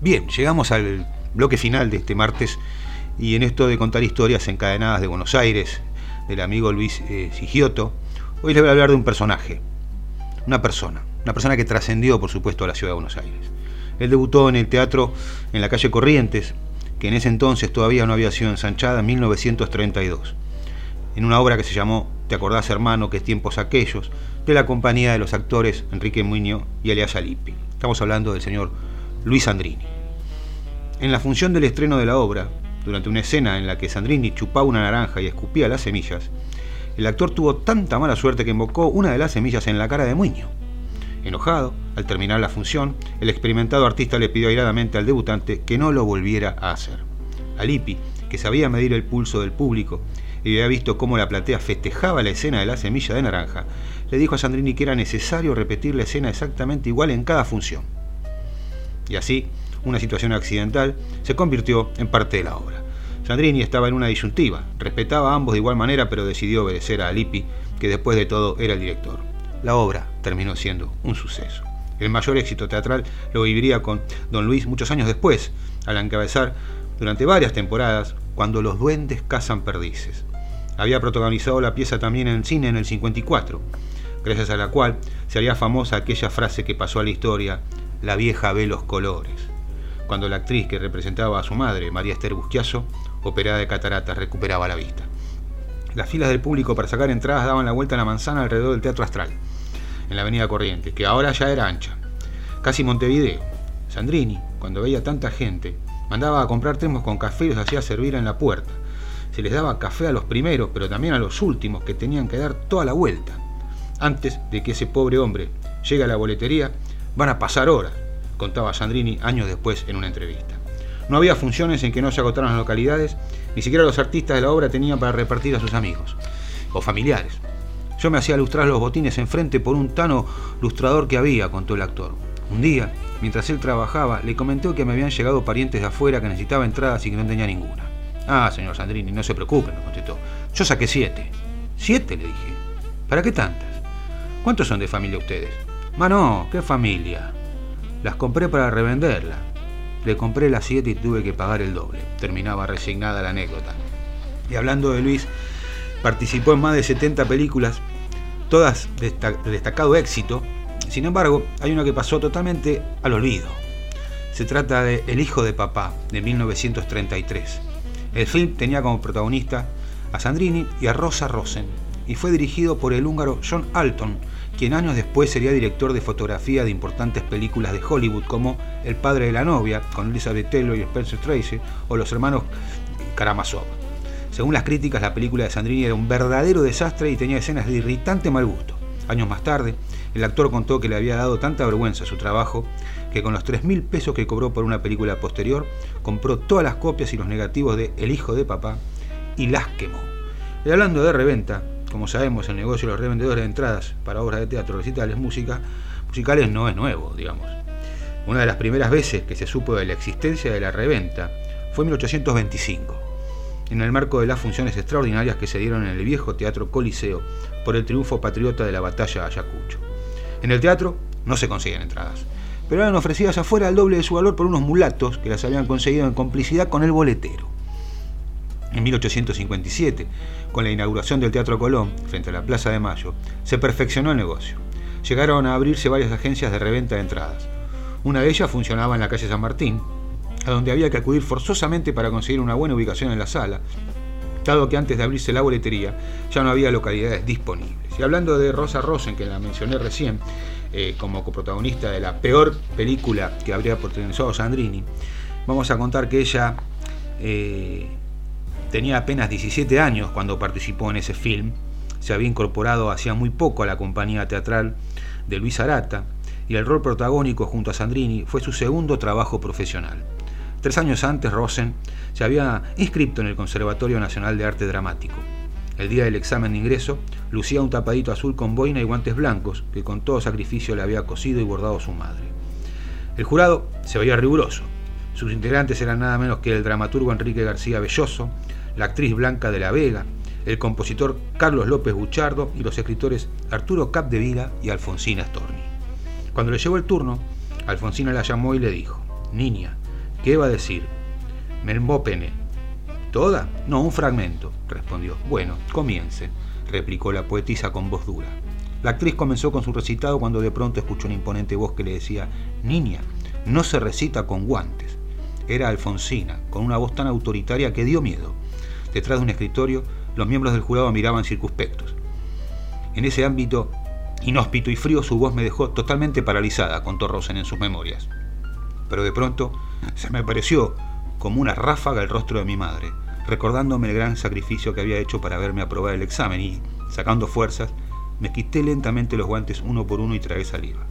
Bien, llegamos al bloque final de este martes y en esto de contar historias encadenadas de Buenos Aires, del amigo Luis eh, Sigioto, hoy les voy a hablar de un personaje, una persona, una persona que trascendió por supuesto a la ciudad de Buenos Aires. Él debutó en el teatro en la calle Corrientes, que en ese entonces todavía no había sido ensanchada, en 1932, en una obra que se llamó Te acordás hermano, que tiempos aquellos, de la compañía de los actores Enrique Muñoz y Elias Lippi. Estamos hablando del señor Luis Sandrini. En la función del estreno de la obra, durante una escena en la que Sandrini chupaba una naranja y escupía las semillas, el actor tuvo tanta mala suerte que invocó una de las semillas en la cara de Muño. Enojado, al terminar la función, el experimentado artista le pidió airadamente al debutante que no lo volviera a hacer. A Lippi, que sabía medir el pulso del público y había visto cómo la platea festejaba la escena de la semilla de naranja, le dijo a Sandrini que era necesario repetir la escena exactamente igual en cada función. Y así, una situación accidental se convirtió en parte de la obra. Sandrini estaba en una disyuntiva, respetaba a ambos de igual manera, pero decidió obedecer a Lippi, que después de todo era el director. La obra terminó siendo un suceso. El mayor éxito teatral lo viviría con Don Luis muchos años después, al encabezar durante varias temporadas Cuando los duendes cazan perdices. Había protagonizado la pieza también en cine en el 54, gracias a la cual se haría famosa aquella frase que pasó a la historia, la vieja ve los colores, cuando la actriz que representaba a su madre, María Esther Busquiazo, operada de cataratas, recuperaba la vista. Las filas del público para sacar entradas daban la vuelta a la manzana alrededor del Teatro Astral, en la Avenida Corrientes, que ahora ya era ancha. Casi Montevideo. Sandrini, cuando veía tanta gente, mandaba a comprar termos con café y los hacía servir en la puerta. Se les daba café a los primeros, pero también a los últimos, que tenían que dar toda la vuelta. Antes de que ese pobre hombre llegue a la boletería, van a pasar horas, contaba Sandrini años después en una entrevista. No había funciones en que no se agotaran las localidades, ni siquiera los artistas de la obra tenían para repartir a sus amigos o familiares. Yo me hacía lustrar los botines enfrente por un tano lustrador que había, contó el actor. Un día, mientras él trabajaba, le comentó que me habían llegado parientes de afuera que necesitaba entradas y que no tenía ninguna. Ah, señor Sandrini, no se preocupe, me contestó. Yo saqué siete. ¿Siete? le dije. ¿Para qué tantas? ¿Cuántos son de familia ustedes? Ma no, ¿qué familia? Las compré para revenderla. Le compré las siete y tuve que pagar el doble. Terminaba resignada la anécdota. Y hablando de Luis, participó en más de 70 películas, todas de destacado éxito. Sin embargo, hay una que pasó totalmente al olvido. Se trata de El hijo de papá, de 1933. El film tenía como protagonista a Sandrini y a Rosa Rosen, y fue dirigido por el húngaro John Alton, quien años después sería director de fotografía de importantes películas de Hollywood como El padre de la novia, con Elizabeth Taylor y Spencer Tracy, o Los hermanos Karamazov. Según las críticas, la película de Sandrini era un verdadero desastre y tenía escenas de irritante mal gusto. Años más tarde, el actor contó que le había dado tanta vergüenza su trabajo que con los 3.000 pesos que cobró por una película posterior, compró todas las copias y los negativos de El hijo de papá y las quemó. Y hablando de reventa, como sabemos, el negocio de los revendedores de entradas para obras de teatro, recitales, música, musicales no es nuevo, digamos. Una de las primeras veces que se supo de la existencia de la reventa fue en 1825, en el marco de las funciones extraordinarias que se dieron en el viejo Teatro Coliseo por el triunfo patriota de la batalla de Ayacucho. En el teatro no se consiguen entradas, pero eran ofrecidas afuera al doble de su valor por unos mulatos que las habían conseguido en complicidad con el boletero. En 1857, con la inauguración del Teatro Colón, frente a la Plaza de Mayo, se perfeccionó el negocio. Llegaron a abrirse varias agencias de reventa de entradas. Una de ellas funcionaba en la calle San Martín, a donde había que acudir forzosamente para conseguir una buena ubicación en la sala, dado que antes de abrirse la boletería ya no había localidades disponibles. Y hablando de Rosa Rosen, que la mencioné recién, eh, como coprotagonista de la peor película que habría protagonizado Sandrini, vamos a contar que ella eh, tenía apenas 17 años cuando participó en ese film, se había incorporado hacía muy poco a la compañía teatral de Luis Arata, y el rol protagónico junto a Sandrini fue su segundo trabajo profesional. Tres años antes, Rosen se había inscrito en el Conservatorio Nacional de Arte Dramático. El día del examen de ingreso, lucía un tapadito azul con boina y guantes blancos que con todo sacrificio le había cosido y bordado su madre. El jurado se veía riguroso. Sus integrantes eran nada menos que el dramaturgo Enrique García Belloso, la actriz Blanca de la Vega, el compositor Carlos López Buchardo y los escritores Arturo Capdevila y Alfonsina Storni. Cuando le llegó el turno, Alfonsina la llamó y le dijo, Niña, ¿qué va a decir? Mermbópene. ¿Toda? No, un fragmento, respondió. Bueno, comience, replicó la poetisa con voz dura. La actriz comenzó con su recitado cuando de pronto escuchó una imponente voz que le decía, Niña, no se recita con guantes. Era Alfonsina, con una voz tan autoritaria que dio miedo. Detrás de un escritorio, los miembros del jurado miraban circunspectos. En ese ámbito inhóspito y frío, su voz me dejó totalmente paralizada, contó Rosen en sus memorias. Pero de pronto se me apareció como una ráfaga el rostro de mi madre, recordándome el gran sacrificio que había hecho para verme aprobar el examen y, sacando fuerzas, me quité lentamente los guantes uno por uno y tragué saliva.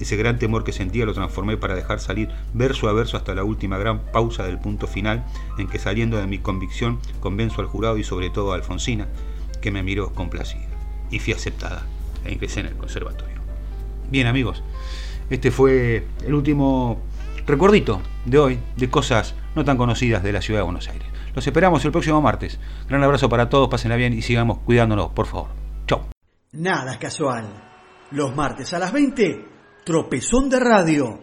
Ese gran temor que sentía lo transformé para dejar salir verso a verso hasta la última gran pausa del punto final en que saliendo de mi convicción convenzo al jurado y sobre todo a Alfonsina, que me miró complacida. Y fui aceptada e ingresé en el conservatorio. Bien amigos, este fue el último recordito de hoy de cosas no tan conocidas de la ciudad de Buenos Aires. Los esperamos el próximo martes. Gran abrazo para todos, pásenla bien y sigamos cuidándonos, por favor. Chau. Nada casual. Los martes a las 20, tropezón de radio.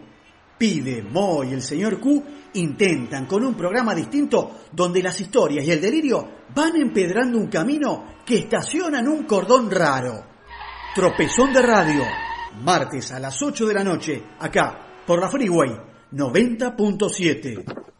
Pide, Mo y el señor Q intentan con un programa distinto donde las historias y el delirio van empedrando un camino que estaciona en un cordón raro. Tropezón de radio. Martes a las 8 de la noche, acá, por la Freeway 90.7.